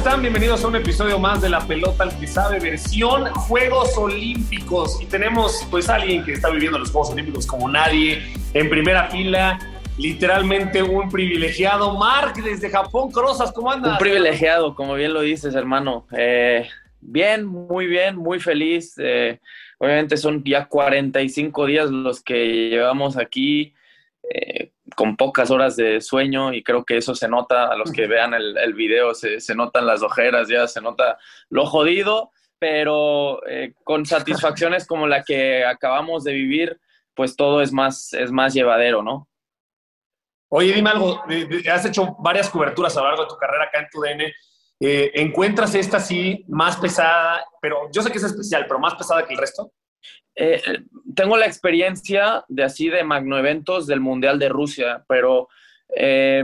Están? Bienvenidos a un episodio más de La Pelota al que sabe, versión Juegos Olímpicos. Y tenemos pues a alguien que está viviendo los Juegos Olímpicos como nadie, en primera fila, literalmente un privilegiado. Mark, desde Japón, Crozas, ¿cómo andas? Un privilegiado, como bien lo dices, hermano. Eh, bien, muy bien, muy feliz. Eh, obviamente son ya 45 días los que llevamos aquí. Eh, con pocas horas de sueño y creo que eso se nota a los que vean el, el video, se, se, notan las ojeras, ya se nota lo jodido, pero eh, con satisfacciones como la que acabamos de vivir, pues todo es más, es más llevadero, ¿no? Oye, dime algo, has hecho varias coberturas a lo largo de tu carrera acá en tu DN. Eh, ¿Encuentras esta así más pesada, pero yo sé que es especial, pero más pesada que el resto? Eh, tengo la experiencia de así de magnoeventos del Mundial de Rusia, pero eh,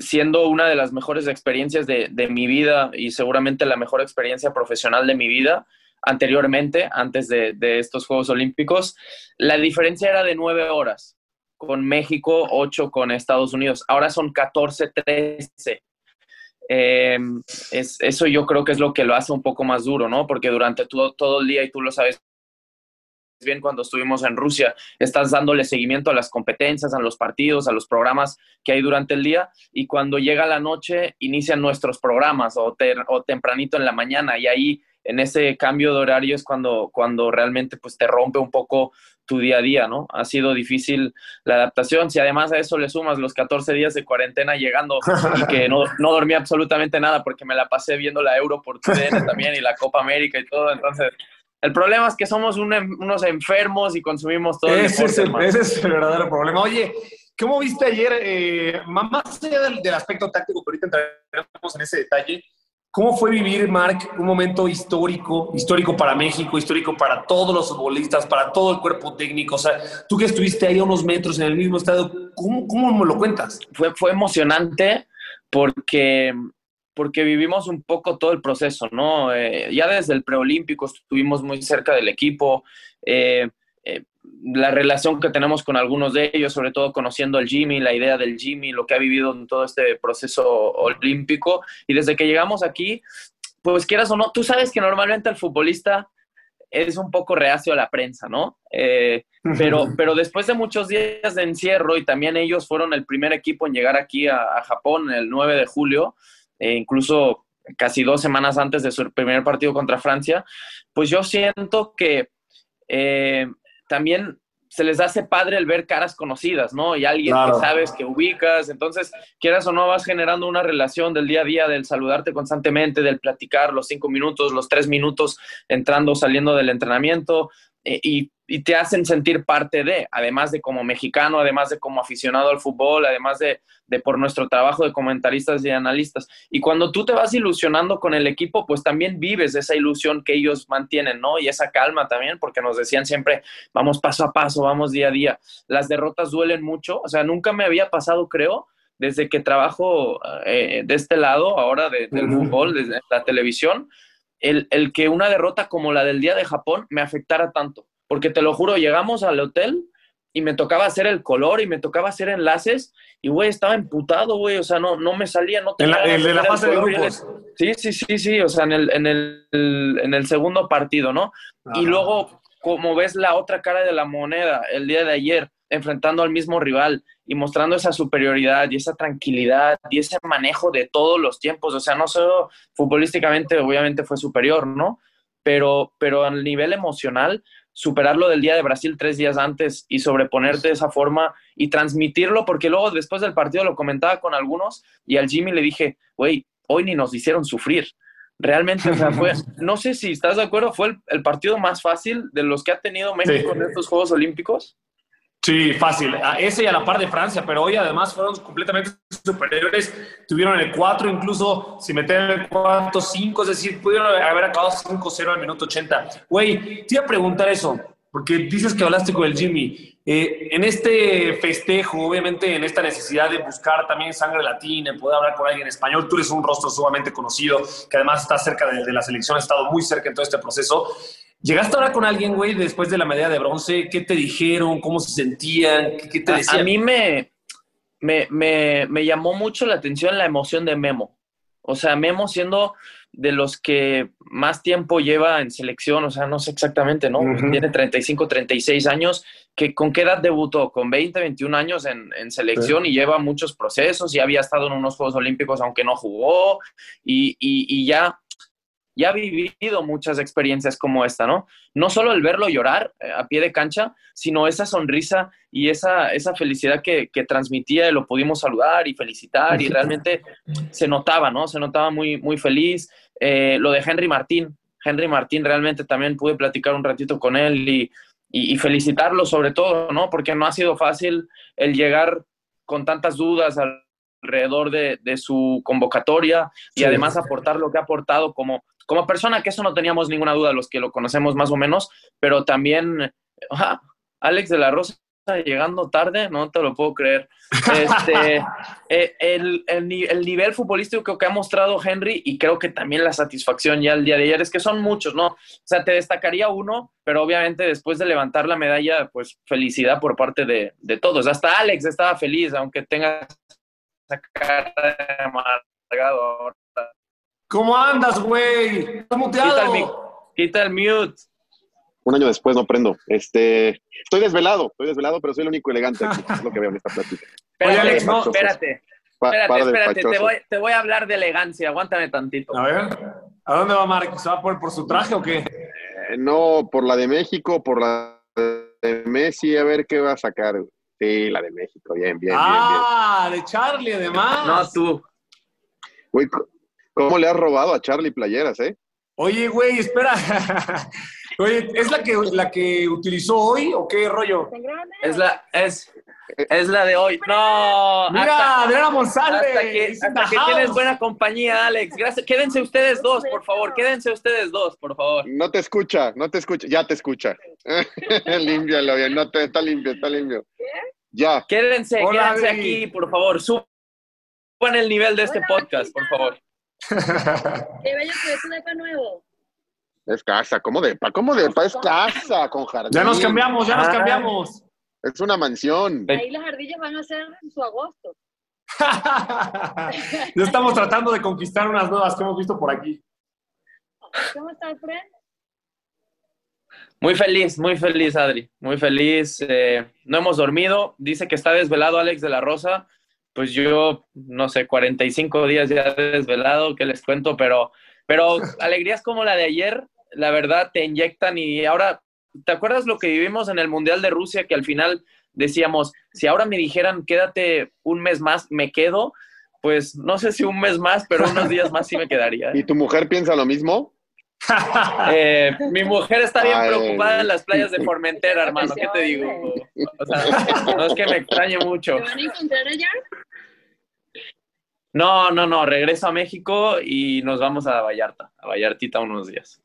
siendo una de las mejores experiencias de, mi vida y seguramente la mejor experiencia profesional de mi vida anteriormente, antes de, estos Juegos Olímpicos, la diferencia era de nueve horas con México, ocho con Estados Unidos. Ahora son 14, 13. Eh, es, eso yo creo que es lo que lo hace un poco más duro, ¿no? Porque durante todo el día, y tú lo sabes bien cuando estuvimos en Rusia, estás dándole seguimiento a las competencias, a los partidos, a los programas que hay durante el día y cuando llega la noche inician nuestros programas o, ter, o tempranito en la mañana y ahí en ese cambio de horario es cuando, cuando realmente pues te rompe un poco tu día a día, ¿no? Ha sido difícil la adaptación. Si además a eso le sumas los 14 días de cuarentena llegando y que no, no dormí absolutamente nada porque me la pasé viendo la Euro por TDN también y la Copa América y todo, entonces el problema es que somos un, unos enfermos y consumimos todo ese, el deporte, es el, ese es el verdadero problema. Oye, ¿cómo viste ayer, eh, más allá del, del, aspecto táctico, que ahorita entraremos en ese detalle, cómo fue vivir, Mark, un momento histórico, histórico para México, histórico para todos los futbolistas, para todo el cuerpo técnico? O sea, tú que estuviste ahí a unos metros en el mismo estadio, ¿cómo, cómo me lo cuentas? Fue, fue emocionante porque porque vivimos un poco todo el proceso, ¿no? Eh, ya desde el preolímpico estuvimos muy cerca del equipo, eh, eh, la relación que tenemos con algunos de ellos, sobre todo conociendo al Jimmy, la idea del Jimmy, lo que ha vivido en todo este proceso olímpico, y desde que llegamos aquí, pues quieras o no, tú sabes que normalmente el futbolista es un poco reacio a la prensa, ¿no? Eh, pero, pero después de muchos días de encierro y también ellos fueron el primer equipo en llegar aquí a, a Japón el 9 de julio, eh, incluso casi dos semanas antes de su primer partido contra Francia, pues yo siento que eh, también se les hace padre el ver caras conocidas, ¿no? Y alguien claro. que sabes, que ubicas, entonces, quieras o no, vas generando una relación del día a día, del saludarte constantemente, del platicar los cinco minutos, los tres minutos entrando, saliendo del entrenamiento, y, y, te hacen sentir parte de, además de como mexicano, además de como aficionado al fútbol, además de, de, por nuestro trabajo de comentaristas y analistas. Y cuando tú te vas ilusionando con el equipo, pues también vives esa ilusión que ellos mantienen, ¿no? Y esa calma también, porque nos decían siempre, vamos paso a paso, vamos día a día. Las derrotas duelen mucho, o sea, nunca me había pasado, creo, desde que trabajo eh, de este lado, ahora de, del uh -huh. fútbol, desde la televisión, el, el, que una derrota como la del día de Japón me afectara tanto. Porque te lo juro, llegamos al hotel y me tocaba hacer el color y me tocaba hacer enlaces y, güey, estaba emputado, güey, o sea, no, no me salía, no tenía... El, el de la fase de grupos. Sí, sí, sí, sí, o sea, en el, en el, en el segundo partido, ¿no? Ajá. Y luego, como ves la otra cara de la moneda el día de ayer, enfrentando al mismo rival y mostrando esa superioridad y esa tranquilidad y ese manejo de todos los tiempos. O sea, no solo futbolísticamente, obviamente fue superior, ¿no? Pero, pero a nivel emocional, superarlo del día de Brasil tres días antes y sobreponerte de esa forma y transmitirlo, porque luego después del partido lo comentaba con algunos y al Jimmy le dije, güey, hoy ni nos hicieron sufrir. Realmente, o sea, fue, no sé si estás de acuerdo, fue el, el, partido más fácil de los que ha tenido México sí. en estos Juegos Olímpicos. Sí, fácil. A ese y a la par de Francia, pero hoy además fueron completamente superiores. Tuvieron el 4, incluso si meten el 4, 5, es decir, pudieron haber acabado 5-0 al minuto 80. Güey, te iba a preguntar eso, porque dices que hablaste con el Jimmy. Eh, en este festejo, obviamente en esta necesidad de buscar también sangre latina, poder hablar con alguien en español, tú eres un rostro sumamente conocido, que además está cerca de, de la selección, ha estado muy cerca en todo este proceso. ¿Llegaste a hablar con alguien, güey, después de la medalla de bronce? ¿Qué te dijeron? ¿Cómo se sentían? ¿Qué, te decían? A, mí me, me, me, me, llamó mucho la atención la emoción de Memo. O sea, Memo siendo de los que más tiempo lleva en selección, o sea, no sé exactamente, ¿no? Uh -huh. Tiene 35, 36 años. Que, ¿Con qué edad debutó? Con 20, 21 años en, en selección sí. y lleva muchos procesos. Ya había estado en unos Juegos Olímpicos, aunque no jugó. Y, y, y ya ya ha vivido muchas experiencias como esta, ¿no? No solo el verlo llorar eh, a pie de cancha, sino esa sonrisa y esa, esa felicidad que, que transmitía y lo pudimos saludar y felicitar y realmente se notaba, ¿no? Se notaba muy, muy feliz. Eh, lo de Henry Martín, Henry Martín realmente también pude platicar un ratito con él y, y, y felicitarlo sobre todo, ¿no? Porque no ha sido fácil el llegar con tantas dudas al alrededor de, de, su convocatoria y sí. además aportar lo que ha aportado como, como persona, que eso no teníamos ninguna duda los que lo conocemos más o menos, pero también ah, Alex de la Rosa llegando tarde, no te lo puedo creer. Este, eh, el, el, el, nivel futbolístico que ha mostrado Henry y creo que también la satisfacción ya el día de ayer es que son muchos, ¿no? O sea, te destacaría uno, pero obviamente después de levantar la medalla, pues felicidad por parte de, de todos. Hasta Alex estaba feliz, aunque tenga esa cara de amargado ahora. ¿Cómo andas, güey? ¿Estás muteado? Quita el, quita el mute. Un año después no prendo. Este, estoy desvelado, estoy desvelado, pero soy el único elegante aquí. es lo que veo en esta plática. Espérate, Alex, no, espérate. Pa espérate, espérate, te voy, te voy, a hablar de elegancia, aguántame tantito. A ver, ¿a dónde va Mark? ¿Se va a poner por su traje o qué? Eh, no, por la de México, por la de Messi, a ver qué va a sacar. Sí, la de México, bien, bien, ah, bien, bien. de Charlie, además. No, tú. Güey, ¿cómo le has robado a Charlie playeras, eh? Oye, güey, espera. Oye, ¿es la que, la que utilizó hoy o qué rollo? Es la, es, es la de hoy. No. Mira, Adriana González. Hasta que, hasta que tienes buena compañía, Alex. Gracias. Quédense ustedes dos, por favor. Quédense ustedes dos, por favor. No te escucha, no te escucha. Ya te escucha. Límpialo bien. No te, está limpio, está limpio. Ya. Quédense, Hola, quédense Adri. aquí, por favor. Suban el nivel de este Hola, podcast, por favor. Qué bello que es un nuevo. Es casa, ¿cómo depa? ¿Cómo depa? Es casa con jardín. Ya nos cambiamos, ya nos cambiamos. Es una mansión. Ahí las ardillas van a ser en su agosto. ya estamos tratando de conquistar unas nuevas que hemos visto por aquí. ¿Cómo está, Fred? Muy feliz, muy feliz, Adri. Muy feliz. Eh, no hemos dormido. Dice que está desvelado Alex de la Rosa. Pues yo, no sé, 45 días ya desvelado, que les cuento, pero, pero alegrías como la de ayer, la verdad, te inyectan y ahora ¿te acuerdas lo que vivimos en el Mundial de Rusia? Que al final decíamos, si ahora me dijeran quédate un mes más, me quedo, pues no sé si un mes más, pero unos días más sí me quedaría. ¿Y tu mujer piensa lo mismo? eh, mi mujer está bien Ay, preocupada en las playas de Formentera, hermano, ¿qué te digo? O sea, no es que me extrañe mucho. ¿Te van a encontrar allá? No, no, no, regreso a México y nos vamos a Vallarta, a Vallartita unos días.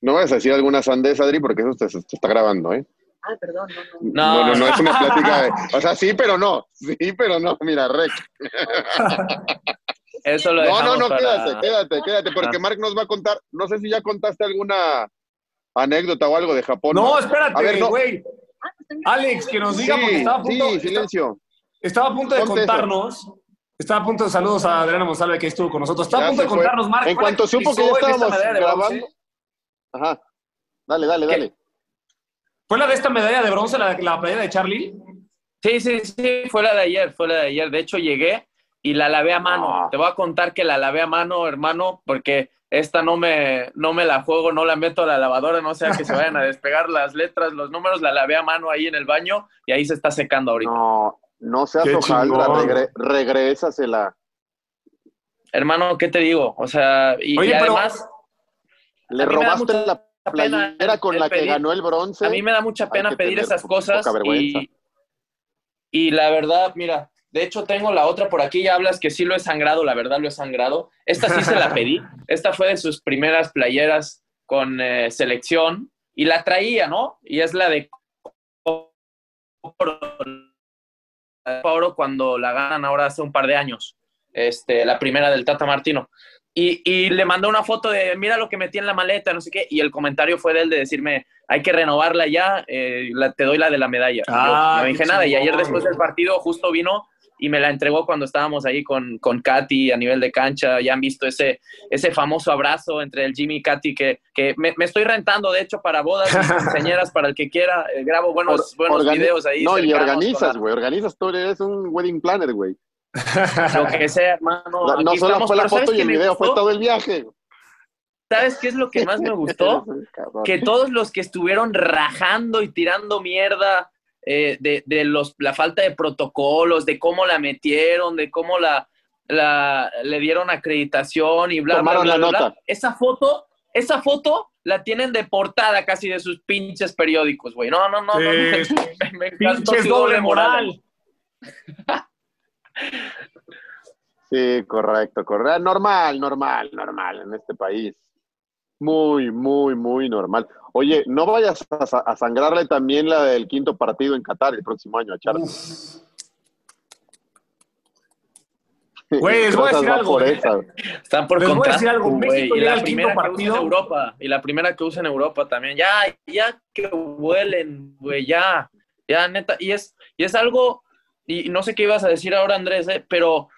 No vas a decir alguna sandez, Adri, porque eso te, te está grabando, ¿eh? Ah, perdón, no, no. No, no, no, es una plática de... O sea, sí, pero no. Sí, pero no. Mira, rec. Eso lo No, no, no, para... quédate, quédate, quédate, porque Mark nos va a contar... No sé si ya contaste alguna anécdota o algo de Japón. No, espérate, güey. Ah, pues Alex, que nos diga, sí, porque estaba a punto... Sí, silencio. Estaba a punto de Ponte contarnos... Estaba a punto de saludos a Adriana Monsalve que estuvo con nosotros. Estaba ya a punto de contarnos, Mark. En cuanto supo que ya estábamos grabando... Ajá. Dale, dale, ¿Qué? dale. ¿Fue la de esta medalla de bronce, la, la medalla de Charlie? Sí, sí, sí, fue la de ayer, fue la de ayer. De hecho, llegué y la lavé a mano. Oh. Te voy a contar que la lavé a mano, hermano, porque esta no me, no me la juego, no la meto a la lavadora, no sea que se vayan a despegar las letras, los números, la lavé a mano ahí en el baño y ahí se está secando ahorita. No, no seas hojaldra, regre, regrésasela. Hermano, ¿qué te digo? O sea, y, Oye, y además... Le robaste la pena playera con la que ganó el bronce. A mí me da mucha pena pedir esas cosas y, y la verdad, mira, de hecho tengo la otra por aquí, ya hablas que sí lo he sangrado, la verdad lo he sangrado. Esta sí se la pedí, esta fue de sus primeras playeras con eh, selección y la traía, ¿no? Y es la de oro, cuando la ganan ahora hace un par de años, este, la primera del Tata Martino. Y, y le mandó una foto de, mira lo que metí en la maleta, no sé qué, y el comentario fue de él de decirme, hay que renovarla ya, eh, la- te doy la de la medalla. Y yo Ah, no dije nada, y ayer después del partido justo vino y me la entregó cuando estábamos ahí con, con Katy a nivel de cancha, ya han visto ese, ese famoso abrazo entre el Jimmy y Katy que, que me, me estoy rentando, de hecho, para bodas y quinceañeras, para el que quiera, eh, grabo buenos, Or- buenos videos ahí. No, y organizas, güey. Organizas tú, eres un wedding planner, güey. Lo que sea, hermano. No, solo estamos, fue la pero ¿sabes foto y el video, fue todo el viaje. ¿Sabes qué es lo que más me gustó? Que todos los que estuvieron rajando y tirando mierda eh, de, de los, la falta de protocolos, de cómo la metieron, de cómo la, la le dieron acreditación y bla, bla, Tomaron bla, la bla, bla. nota. Esa foto, esa foto la tienen de portada casi de sus pinches periódicos, güey. No, no, no, no. Me, me Pinches doble moral. Sí, correcto, correcto. Normal, normal, normal en este país. Muy, muy, muy normal. Oye, no vayas a, sa- a sangrarle también la del quinto partido en Qatar el próximo año a Charles. Güey, les voy a decir algo, por esa. Están por Les voy a decir algo, México y llega la al quinto primera que usa partido. en Europa, y la primera que usa en Europa también, ya, ya que vuelen, güey, ya, ya, neta, y es, y es algo, y no sé qué ibas a decir ahora, Andrés, eh, pero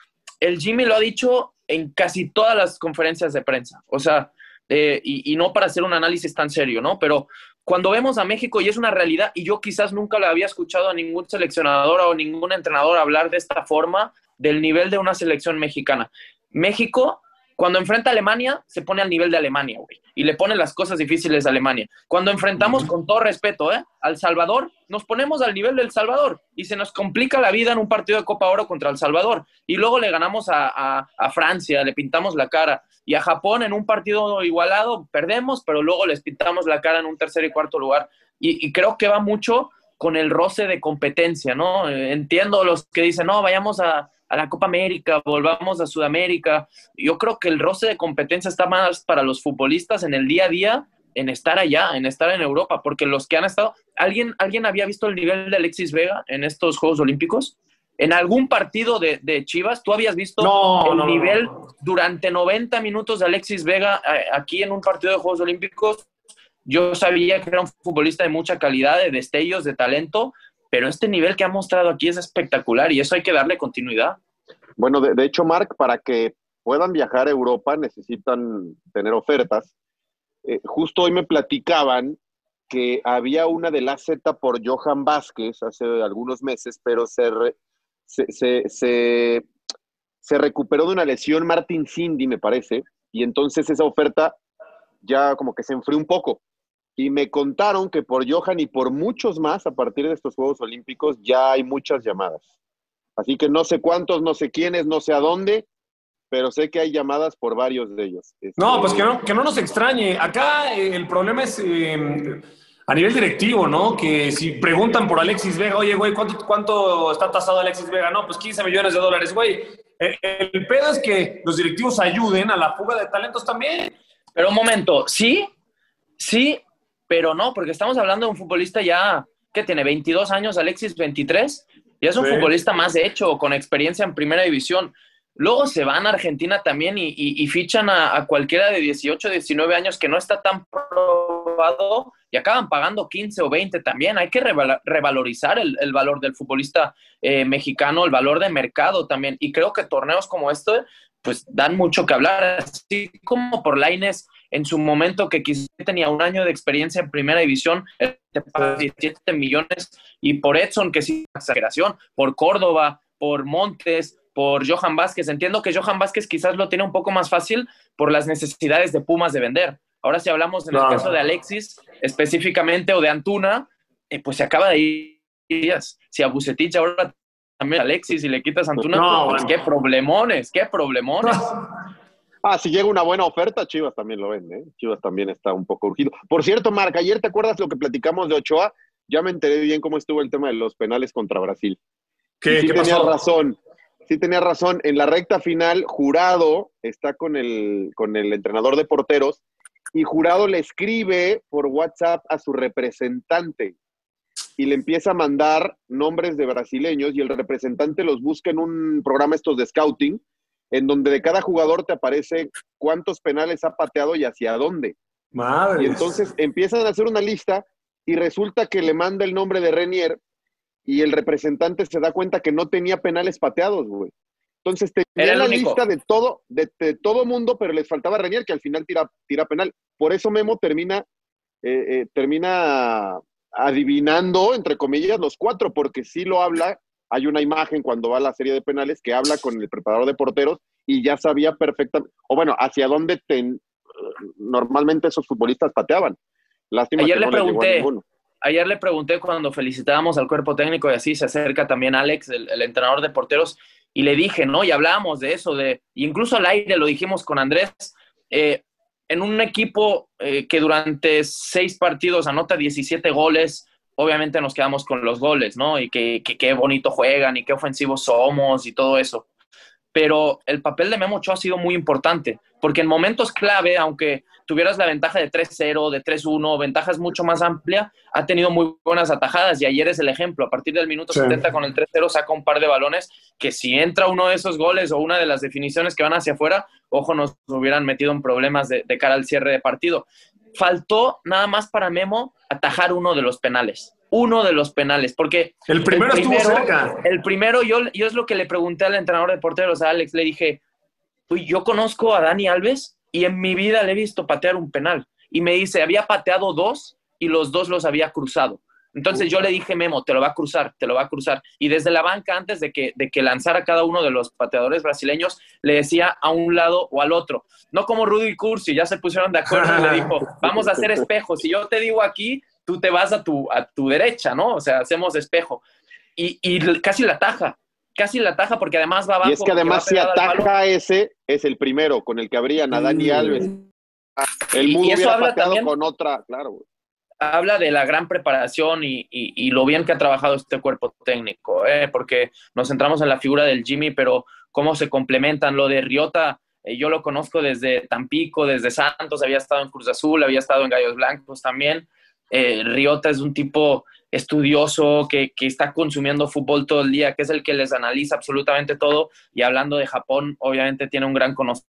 el Jimmy lo ha dicho en casi todas las conferencias de prensa, o sea, eh, y, y no para hacer un análisis tan serio, ¿no? Pero cuando vemos a México, y es una realidad, y yo quizás nunca le había escuchado a ningún seleccionador o ningún entrenador hablar de esta forma del nivel de una selección mexicana. México, cuando enfrenta a Alemania, se pone al nivel de Alemania, güey, y le pone las cosas difíciles a Alemania. Cuando enfrentamos, con todo respeto, ¿eh? al Salvador, nos ponemos al nivel del Salvador y se nos complica la vida en un partido de Copa Oro contra El Salvador. Y luego le ganamos a, a- a Francia, le pintamos la cara. Y a Japón en un partido igualado perdemos, pero luego les pintamos la cara en un tercer y cuarto lugar. Y, y creo que va mucho con el roce de competencia, ¿no? Entiendo los que dicen, no, vayamos a, a la Copa América, volvamos a Sudamérica. Yo creo que el roce de competencia está más para los futbolistas en el día a día, en estar allá, en estar en Europa, porque los que han estado, ¿alguien, ¿alguien había visto el nivel de Alexis Vega en estos Juegos Olímpicos? ¿En algún partido de, de Chivas tú habías visto No, el no, nivel no. durante 90 minutos de Alexis Vega eh, aquí en un partido de Juegos Olímpicos? Yo sabía que era un futbolista de mucha calidad, de destellos, de talento, pero este nivel que ha mostrado aquí es espectacular y eso hay que darle continuidad. Bueno, de, de hecho, Mark, para que puedan viajar a Europa necesitan tener ofertas. Eh, justo hoy me platicaban que había una de la Z por Johan Vázquez hace algunos meses, pero se, se- se recuperó de una lesión Martin Cindy, me parece, y entonces esa oferta ya como que se enfrió un poco. Y me contaron que por Johan y por muchos más a partir de estos Juegos Olímpicos ya hay muchas llamadas. Así que no sé cuántos, no sé quiénes, no sé a dónde, pero sé que hay llamadas por varios de ellos. Este, No, pues que no, que no nos extrañe. Acá eh, el problema es eh, a nivel directivo, ¿no? Que si preguntan por Alexis Vega, oye, güey, ¿cuánto, ¿cuánto está tasado Alexis Vega? No, pues 15 millones de dólares, güey. Eh, El pedo es que los directivos ayuden a la fuga de talentos también. Pero un momento, sí, sí, pero no, porque estamos hablando de un futbolista ya que tiene 22 años, Alexis 23, y es un Sí. futbolista más hecho, con experiencia en primera división. Luego se van a Argentina también y, y- y fichan a, a cualquiera de 18, 19 años que no está tan probado y acaban pagando 15 o 20 también. Hay que revalorizar el, el valor del futbolista eh, mexicano, el valor de mercado también. Y creo que torneos como este, pues dan mucho que hablar. Así como por Laines en su momento que quizás tenía un año de experiencia en primera división, él te paga 17 millones, y por Edson, que sí, exageración, por Córdoba, por Montes, por Johan Vázquez. Entiendo que Johan Vázquez quizás lo tiene un poco más fácil por las necesidades de Pumas de vender. Ahora si hablamos en el caso de Alexis específicamente o de Antuna, eh, pues se acaba de ir. Si a Bucetich ahora también Alexis y le quitas a Antuna, No, pues bueno. qué problemones, qué problemones. Ah, si llega una buena oferta, Chivas también lo vende. ¿eh? Chivas también está un poco urgido. Por cierto, Marc, ayer te acuerdas lo que platicamos de Ochoa. Ya me enteré bien cómo estuvo el tema de los penales contra Brasil. ¿Qué, sí ¿qué tenía pasó? razón. Sí tenía razón. En la recta final, Jurado está con el, con el entrenador de porteros y Jurado le escribe por WhatsApp a su representante y le empieza a mandar nombres de brasileños y el representante los busca en un programa estos de scouting en donde de cada jugador te aparece cuántos penales ha pateado y hacia dónde. Madre. Y entonces empiezan a hacer una lista y resulta que le manda el nombre de Renier y el representante se da cuenta que no tenía penales pateados, güey. Entonces tenía la único. lista de todo, de, de todo mundo, pero les faltaba Renier, que al final tira, tira penal. Por eso Memo termina, eh, eh, termina adivinando, entre comillas, los cuatro, porque sí lo habla. Hay una imagen cuando va a la serie de penales que habla con el preparador de porteros y ya sabía perfectamente, o bueno, hacia dónde ten- normalmente esos futbolistas pateaban. Lástima Ayer que le no les llegó a pregunté. Ayer le pregunté cuando felicitábamos al cuerpo técnico y así se acerca también Alex, el, el entrenador de porteros, y le dije, ¿no? Y hablábamos de eso, de, incluso al aire lo dijimos con Andrés, eh, en un equipo eh, que durante seis partidos anota 17 goles, obviamente nos quedamos con los goles, ¿no? Y que, qué bonito juegan y qué ofensivos somos y todo eso. Pero el papel de Memo Ochoa ha sido muy importante, porque en momentos clave, aunque tuvieras la ventaja de 3-0, de 3-1, ventajas mucho más amplia, ha tenido muy buenas atajadas y ayer es el ejemplo. A partir del minuto Sí. 70 con el 3-0 saca un par de balones que si entra uno de esos goles o una de las definiciones que van hacia afuera, ojo, nos hubieran metido en problemas de, de cara al cierre de partido. Faltó nada más para Memo atajar uno de los penales. Uno de los penales, porque El primero, el estuvo cerca. el primero, yo, yo es lo que le pregunté al entrenador de porteros, a Alex, le dije, "Uy, yo conozco a Dani Alves y en mi vida le he visto patear un penal. Y me dice, había pateado dos y los dos los había cruzado. Entonces yo le dije, Memo, te lo va a cruzar, te lo va a cruzar. Y desde la banca, antes de que, de que lanzara cada uno de los pateadores brasileños, le decía a un lado o al otro. No como Rudy y Cursi, ya se pusieron de acuerdo y le dijo, vamos a hacer espejo. Si yo te digo aquí, tú te vas a tu, a tu derecha, ¿no? O sea, hacemos espejo. Y, y casi la taja, casi la taja porque además va abajo. Y es que además si ataja ese, es el primero con el que abrían a Dani Alves. El Y- y Mudo eso hubiera habla pateado también- con otra, claro. Habla de la gran preparación y, y- y lo bien que ha trabajado este cuerpo técnico, ¿eh? porque nos centramos en la figura del Jimmy, pero cómo se complementan. Lo de Riota, eh, yo lo conozco desde Tampico, desde Santos, había estado en Cruz Azul, había estado en Gallos Blancos también. Eh, Riota es un tipo estudioso que, que está consumiendo fútbol todo el día, que es el que les analiza absolutamente todo. Y hablando de Japón, obviamente tiene un gran conocimiento.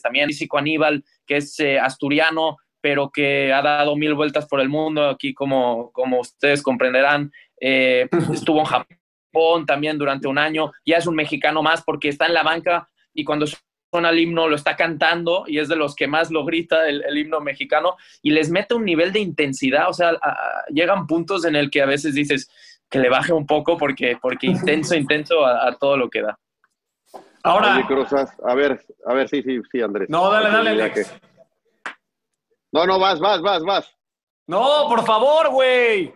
También físico Aníbal, que es eh, asturiano, pero que ha dado mil vueltas por el mundo, aquí como, como ustedes comprenderán, eh, estuvo en Japón también durante un año, ya es un mexicano más porque está en la banca y cuando suena el himno lo está cantando y es de los que más lo grita el, el himno mexicano y les mete un nivel de intensidad, o sea, a- a- llegan puntos en el que a veces dices que le baje un poco porque, porque intenso, intenso a, a todo lo que da. Ahora, Oye, Cruzas, a ver, a ver, sí, sí, sí, Andrés. no, dale, dale, Ya Alex. que- No, no, vas, vas, vas, vas. No, por favor, güey.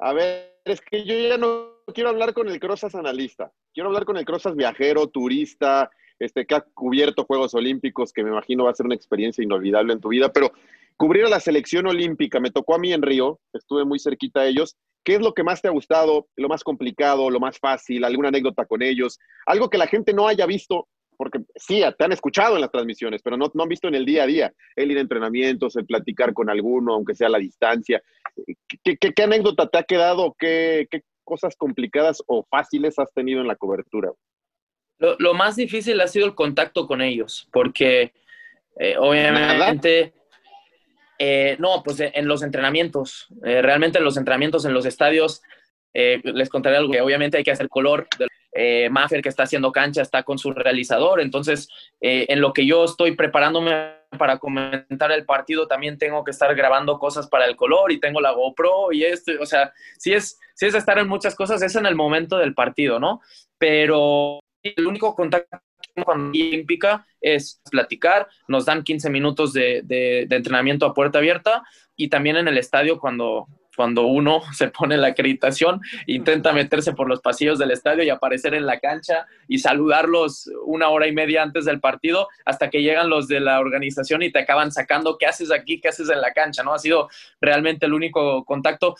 A ver, es que yo ya no quiero hablar con el Crozas analista. Quiero hablar con el Crozas viajero, turista, este, que ha cubierto Juegos Olímpicos, que me imagino va a ser una experiencia inolvidable en tu vida, pero cubrir a la selección olímpica, me tocó a mí en Río, estuve muy cerquita de ellos. ¿Qué es lo que más te ha gustado, lo más complicado, lo más fácil, alguna anécdota con ellos? Algo que la gente no haya visto, porque sí, te han escuchado en las transmisiones, pero no, no han visto en el día a día, el ir a entrenamientos, el platicar con alguno, aunque sea a la distancia. ¿Qué, anécdota te ha quedado? ¿Qué, ¿Qué cosas complicadas o fáciles has tenido en la cobertura? Lo, más difícil ha sido el contacto con ellos, porque eh, obviamente, eh, no, pues eh, en los entrenamientos, realmente en los entrenamientos, en los estadios, les contaré algo obviamente hay que hacer color. Eh, que está haciendo cancha está con su realizador, entonces eh, en lo que yo estoy preparándome para comentar el partido también tengo que estar grabando cosas para el color y tengo la GoPro y esto, o sea, sí es, sí es estar en muchas cosas, es en el momento del partido, ¿no? Pero el único contacto con Olímpica es platicar, nos dan 15 minutos de, de, entrenamiento a puerta abierta y también en el estadio cuando, cuando uno se pone la acreditación, intenta meterse por los pasillos del estadio y aparecer en la cancha y saludarlos una hora y media antes del partido hasta que llegan los de la organización y te acaban sacando qué haces aquí, qué haces en la cancha, ¿no? Ha sido realmente el único contacto.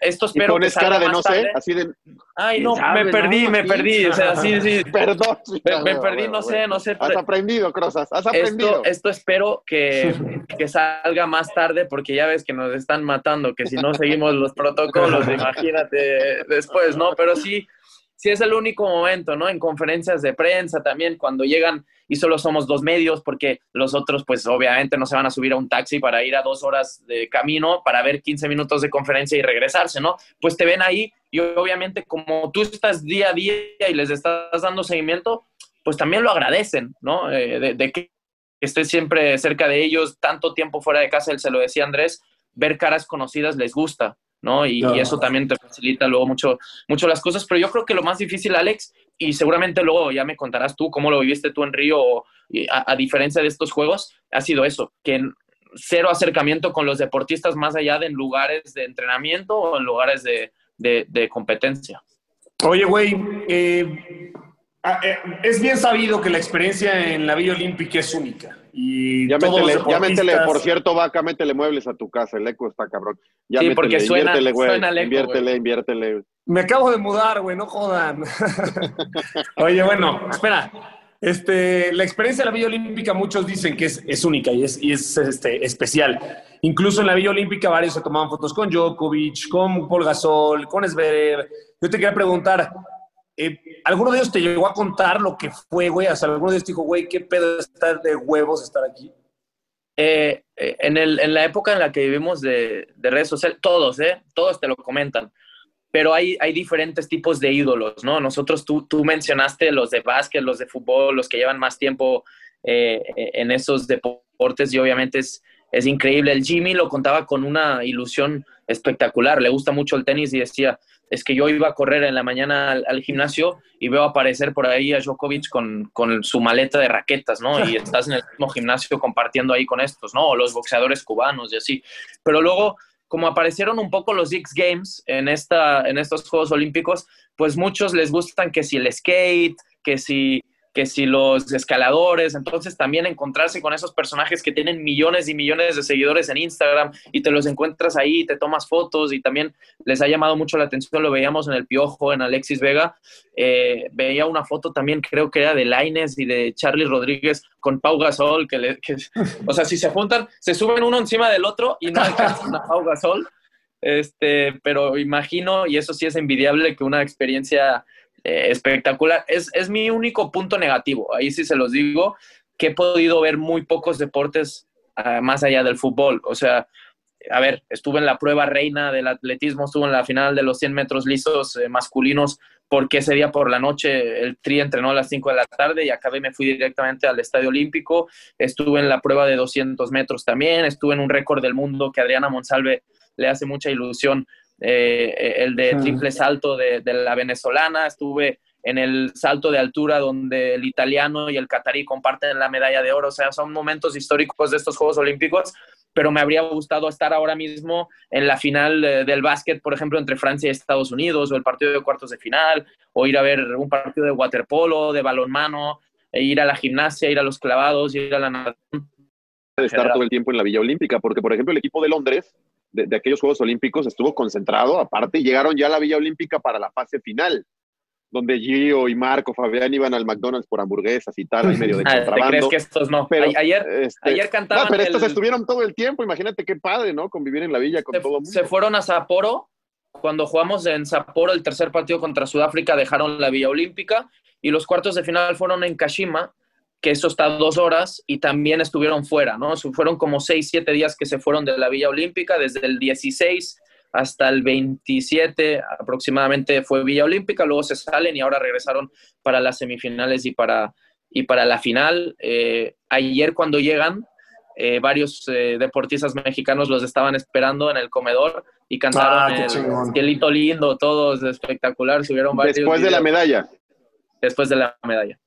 Esto Y espero que pones salga cara de no sé, así de. Ay, no, ¿Quién sabe, me perdí, no? me Sí. perdí, o sea, sí, sí. Perdón. Me, me Bueno, perdí, bueno, no sé, no sé. Has aprendido, Crozas, has aprendido. Esto, esto espero que, que salga más tarde porque ya ves que nos están matando, que si no seguimos los protocolos, imagínate después, ¿no? Pero sí, sí es el único momento, ¿no? En conferencias de prensa también, cuando llegan y solo somos dos medios, porque los otros, pues obviamente no se van a subir a un taxi para ir a dos horas de camino para ver 15 minutos de conferencia y regresarse, ¿no? Pues te ven ahí y obviamente como tú estás día a día y les estás dando seguimiento, pues también lo agradecen, ¿no? Eh, de, de que estés siempre cerca de ellos, tanto tiempo fuera de casa, él se lo decía Andrés, ver caras conocidas les gusta, ¿no? Y, eso también te facilita luego mucho, mucho las cosas, pero yo creo que lo más difícil, Alex, y seguramente luego ya me contarás tú cómo lo viviste tú en Río, a, a diferencia de estos juegos, ha sido eso, que en- cero acercamiento con los deportistas más allá de en lugares de entrenamiento o en lugares de, de- de competencia. Oye, güey, eh, ah, eh, es bien sabido que la experiencia en la Villa Olímpica es única. Y Ya todos los métele, ya métele, deportistas- por cierto, vaca, métele muebles a tu casa. El eco está cabrón. Ya Sí, métele, porque suena- inviértele, güey. suena eco, Inviértele. Me acabo de mudar, güey, no jodan. Oye, bueno, espera. Este, la experiencia de la Villa Olímpica, muchos dicen que es, es única y es, y es este, especial. Incluso en la Villa Olímpica varios se tomaban fotos con Djokovic, con Paul Gasol, con Zverev. Yo te quería preguntar, eh, ¿alguno de ellos te llegó a contar lo que fue, güey? O sea, ¿alguno de ellos te dijo, güey, qué pedo estar de huevos estar aquí? Eh, eh, en, el, en la época en la que vivimos de, de redes sociales, todos, ¿eh? Todos te lo comentan. Pero hay, hay diferentes tipos de ídolos, ¿no? Nosotros, tú, tú mencionaste los de básquet, los de fútbol, los que llevan más tiempo eh, en esos deportes y obviamente es, es increíble. El Jimmy lo contaba con una ilusión espectacular. Le gusta mucho el tenis y decía, es que yo iba a correr en la mañana al, al gimnasio y veo aparecer por ahí a Djokovic con, con, su maleta de raquetas, ¿no? Y estás en el mismo gimnasio compartiendo ahí con estos, ¿no? O los boxeadores cubanos y así. Pero luego, como aparecieron un poco los X Games en, esta, en estos Juegos Olímpicos, pues muchos les gustan que si el skate, que si que si los escaladores, entonces también encontrarse con esos personajes que tienen millones y millones de seguidores en Instagram y te los encuentras ahí, te tomas fotos y también les ha llamado mucho la atención, lo veíamos en el Piojo, en Alexis Vega, eh, veía una foto también creo que era de Laines y de Charlie Rodríguez con Pau Gasol, que, le, que o sea, si se juntan, se suben uno encima del otro y no alcanzan a Pau Gasol, este, pero imagino, y eso sí es envidiable, que una experiencia eh, espectacular. Es, es, mi único punto negativo, ahí sí se los digo, que he podido ver muy pocos deportes uh, más allá del fútbol. O sea, a ver, estuve en la prueba reina del atletismo, estuve en la final de los 100 metros lisos eh, masculinos, porque ese día por la noche el tri entrenó a las 5 de la tarde y acabé me fui directamente al Estadio Olímpico. Estuve en la prueba de 200 metros también, estuve en un récord del mundo que Adriana Monsalve le hace mucha ilusión eh, el de triple salto de, de, la venezolana, estuve en el salto de altura donde el italiano y el catarí comparten la medalla de oro, o sea, son momentos históricos de estos Juegos Olímpicos, pero me habría gustado estar ahora mismo en la final eh, del básquet, por ejemplo, entre Francia y Estados Unidos, o el partido de cuartos de final, o ir a ver un partido de waterpolo, de balonmano, e ir a la gimnasia, ir a los clavados, ir a la natación. De estar todo el tiempo en la Villa Olímpica, porque, por ejemplo, el equipo de Londres de, de, aquellos Juegos Olímpicos estuvo concentrado, aparte llegaron ya a la Villa Olímpica para la fase final, donde Gio y Marco Fabián iban al McDonald's por hamburguesas y tal, ahí medio de ah, contrabando. ¿Te crees que estos no? Pero, ayer, este, ayer cantaban... No, pero estos el... estuvieron todo el tiempo, imagínate qué padre, ¿no? Convivir en la villa con se, todo el mundo. Se fueron a Sapporo, cuando jugamos en Sapporo el tercer partido contra Sudáfrica, dejaron la Villa Olímpica, y los cuartos de final fueron en Kashima, que eso está dos horas, y también estuvieron fuera, ¿no? Fueron como seis, siete días que se fueron de la Villa Olímpica, desde el 16 hasta el 27 aproximadamente fue Villa Olímpica, luego se salen y ahora regresaron para las semifinales y para, y para la final. Eh, ayer cuando llegan, eh, varios eh, deportistas mexicanos los estaban esperando en el comedor y cantaron ah, el Cielito Lindo, todos espectacular, subieron varios Después videos. de la medalla. Después de la medalla.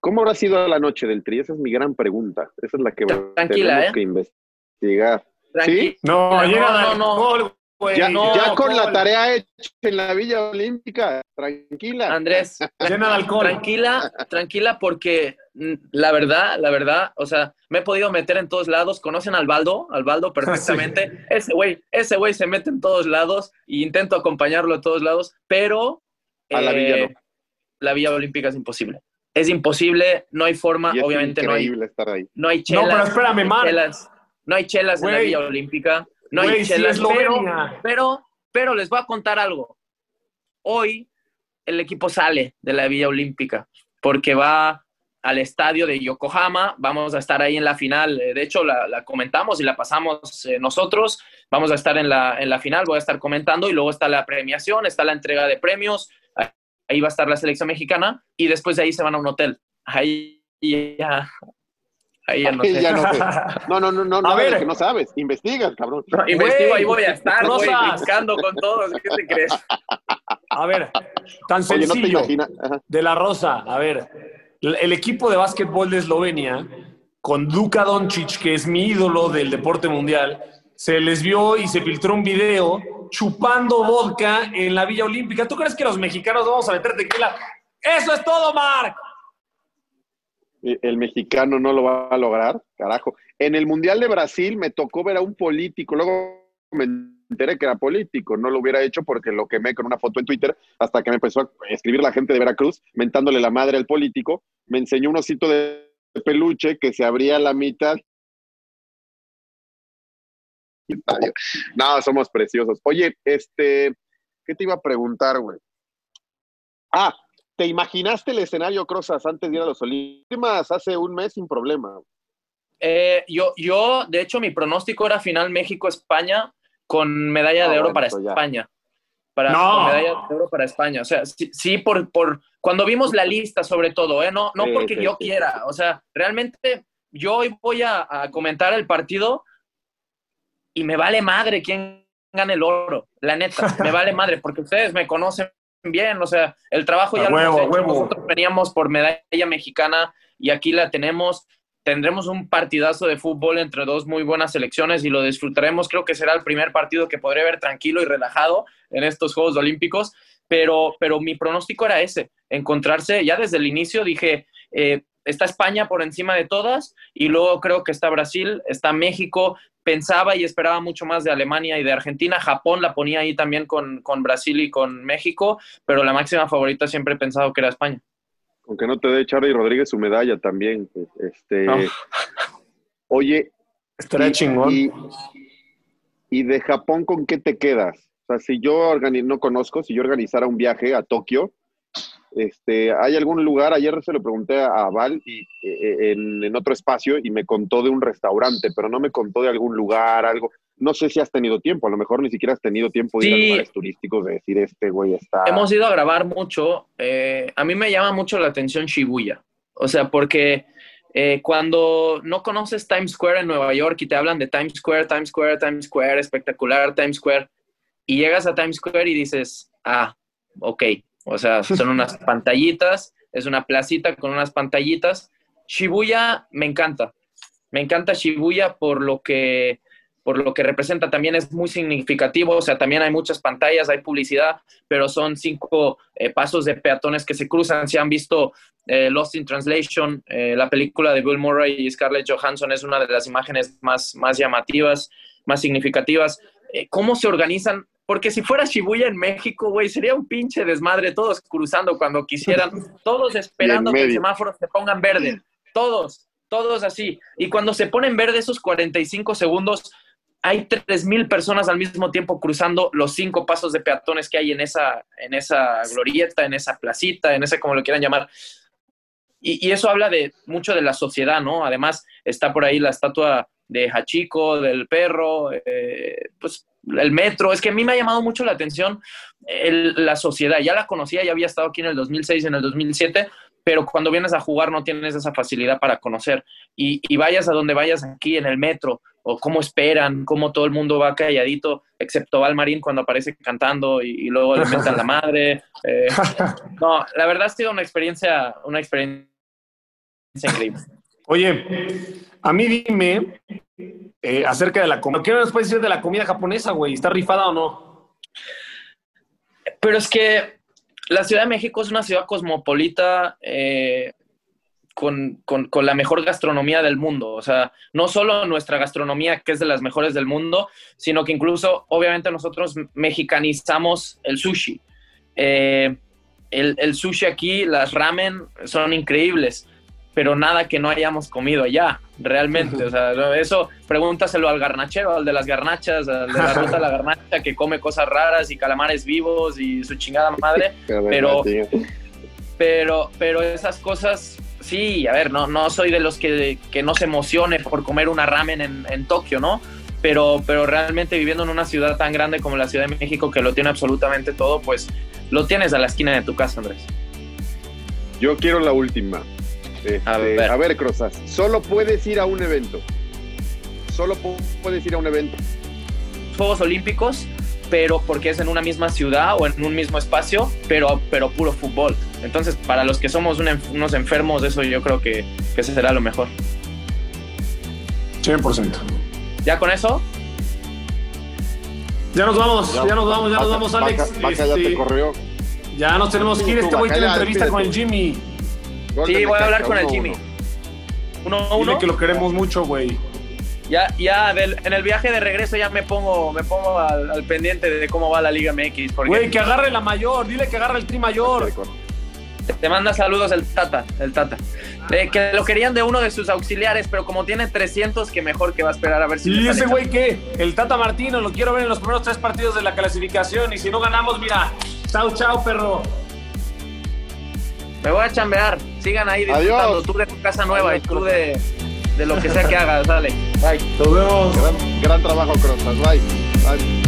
¿Cómo habrá sido la noche del tri? Esa es mi gran pregunta. Esa es la que Tranquila, tenemos ¿eh? que investigar. Tranqui ¿Sí? No, no, llega no, no. gol, güey. Ya, no, ya con la tarea hecha en la Villa Olímpica, tranquila. Andrés, Llena de alcohol. tranquila, tranquila, porque mm, la verdad, la verdad, o sea, me he podido meter en todos lados. ¿Conocen al Baldo? Al Baldo perfectamente. Ese güey, ese güey se mete en todos lados y intento acompañarlo a todos lados, pero A la Villa no. la Villa Olímpica es imposible. Es imposible, no hay forma, Y es obviamente no hay, increíble estar ahí. no hay No, chelas. pero espérame, no hay Mar. chelas, no hay chelas en la. Villa Olímpica, no hay sí, chelas, pero, Eslovenia. pero, pero les voy a contar algo. Hoy el equipo sale de la Villa Olímpica porque va al estadio de Yokohama, vamos a estar ahí en la final, Eh, de hecho la, la comentamos y la pasamos eh, nosotros, vamos a estar en la, en la final, voy a estar comentando y luego está la premiación, está la entrega de premios, ahí va a estar la selección mexicana y después de ahí se van a un hotel. Ahí ya, ahí ya no sé. ya no sé. No, no, no, no, A de ver. que no sabes. Investigas, cabrón. Investigo, Güey, ahí voy a estar, güey, Rosas. brincando con todos. ¿Qué te crees? A ver, tan Oye, no te sencillo. de la Rosa, a ver, el equipo de básquetbol de Eslovenia, con Luka Doncic, que es mi ídolo del deporte mundial, se les vio y se filtró un video chupando vodka en la Villa Olímpica. ¿Tú crees que los mexicanos vamos a meter tequila? ¡Eso es todo, Marc! El mexicano no lo va a lograr, carajo. En el Mundial de Brasil me tocó ver a un político, luego me enteré que era político, no lo hubiera hecho porque lo quemé con una foto en Twitter hasta que me empezó a escribir la gente de Veracruz mentándole la madre al político, me enseñó un osito de peluche que se abría la mitad. No, somos preciosos. Oye, este, ¿qué te iba a preguntar, güey? Ah, ¿te imaginaste el escenario, Crozas, antes de ir a los Olímpicos? Hace un mes sin problema. Eh, yo, yo, de hecho, mi pronóstico era final México-España con medalla Ah, de oro bueno, para pues ya. España. Para, No. con medalla de oro para España. O sea, sí, sí, por, por cuando vimos la lista, sobre todo, ¿eh? no, no Sí, porque sí, yo sí. quiera. O sea, realmente yo hoy voy a, a comentar el partido y me vale madre quién gane el oro. La neta, me vale madre, porque ustedes me conocen bien. O sea, el trabajo ya lo hemos hecho. Nosotros veníamos por medalla mexicana y aquí la tenemos tendremos un partidazo de fútbol entre dos muy buenas selecciones y lo disfrutaremos. Creo que será el primer partido que podré ver tranquilo y relajado en estos Juegos Olímpicos, pero, pero mi pronóstico era ese, encontrarse, ya desde el inicio dije, eh, está España por encima de todas y luego creo que está Brasil, está México, pensaba y esperaba mucho más de Alemania y de Argentina, Japón la ponía ahí también con, con Brasil y con México, pero la máxima favorita siempre he pensado que era España. Aunque no te dé Charlie Rodríguez su medalla también. Este, No. Oye, Estaría y, chingón. Y, y de Japón, ¿con qué te quedas? O sea, si yo organi- no conozco, si yo organizara un viaje a Tokio, este, ¿hay algún lugar? Ayer se lo pregunté a Val y, eh, en, en otro espacio y me contó de un restaurante, pero no me contó de algún lugar, algo. No sé si has tenido tiempo, a lo mejor ni siquiera has tenido tiempo de ir a lugares turísticos de decir, este güey está... Hemos ido a grabar mucho. eh, a mí me llama mucho la atención Shibuya. O sea, porque eh, cuando no conoces Times Square en Nueva York y te hablan de Times Square, Times Square, Times Square, espectacular Times Square, y llegas a Times Square y dices, ah, ok. O sea, son unas pantallitas, es una placita con unas pantallitas. Shibuya me encanta. Me encanta Shibuya por lo que por lo que representa también es muy significativo, o sea, también hay muchas pantallas, hay publicidad, pero son cinco eh, pasos de peatones que se cruzan. Si han visto eh, Lost in Translation, eh, la película de Bill Murray y Scarlett Johansson es una de las imágenes más, más llamativas, más significativas. ¿Cómo se organizan? Porque si fuera Shibuya en México, güey, sería un pinche desmadre, todos cruzando cuando quisieran, todos esperando que el semáforo se pongan verde, todos, todos así. Y cuando se ponen verde esos 45 segundos, hay 3.000 personas al mismo tiempo cruzando los cinco pasos de peatones que hay en esa, en esa glorieta, en esa placita, en ese como lo quieran llamar. Y, y eso habla de mucho de la sociedad, ¿no? Además, está por ahí la estatua de Hachiko, del perro, eh, pues el metro. Es que a mí me ha llamado mucho la atención el- la sociedad. Ya la conocía, ya había estado aquí en el 2006, en el 2007, pero cuando vienes a jugar no tienes esa facilidad para conocer. Y, y vayas a donde vayas aquí en el metro, o cómo esperan, cómo todo el mundo va calladito, excepto Valmarín cuando aparece cantando y, y luego le mentan la madre. Eh, no, la verdad ha sido una experiencia, una experiencia increíble. Oye, a mí dime eh, acerca de la comida. ¿Qué nos puedes decir de la comida japonesa, güey? ¿Está rifada o no? Pero es que la Ciudad de México es una ciudad cosmopolita eh, con, con, con, la mejor gastronomía del mundo. O sea, no solo nuestra gastronomía, que es de las mejores del mundo, sino que incluso, obviamente, nosotros mexicanizamos el sushi. Eh, el, el, sushi aquí, las ramen son increíbles, pero nada que no hayamos comido allá, realmente. O sea, eso pregúntaselo al garnachero, al de las garnachas, al de la ruta de la garnacha que come cosas raras y calamares vivos y su chingada madre. pero, pero, pero esas cosas, sí, a ver, no, no soy de los que, que no se emocione por comer una ramen en, en Tokio, ¿no? Pero, pero realmente viviendo en una ciudad tan grande como la Ciudad de México, que lo tiene absolutamente todo, pues lo tienes a la esquina de tu casa, Andrés. Yo quiero la última. Este, a ver, a ver Crozas, solo puedes ir a un evento. Solo puedes ir a un evento. Juegos Olímpicos, pero porque es en una misma ciudad o en un mismo espacio, pero, pero puro fútbol. Entonces, para los que somos un, unos enfermos, eso yo creo que, que ese será lo mejor. 100%. ¿Ya con eso? Ya nos vamos, ya, ya nos vamos, ya nos vamos, Alex. Este, ya te corrió. Ya nos tenemos que ir. Este güey tiene entrevista con el Jimmy. Sí, voy a hablar con el Jimmy. Uno a uno. Dile que lo queremos mucho, güey. Ya, ya del, en el viaje de regreso ya me pongo, me pongo al, al pendiente de cómo va la Liga MX. Porque... Güey, que agarre la mayor, dile que agarre el tri mayor. Te manda saludos el Tata, el Tata. Eh, que lo querían de uno de sus auxiliares, pero como tiene 300, que mejor que va a esperar a ver si... ¿Y ese güey qué? El Tata Martino, lo quiero ver en los primeros tres partidos de la clasificación. Y si no ganamos, mira, chao, chao, perro. Me voy a chambear. Sigan ahí disfrutando. Adiós. Tú de tu casa nueva y tú de, de lo que sea que hagas. Dale. Bye. Nos vemos. Gran, gran trabajo, Crozas. Bye. Bye.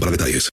para detalles.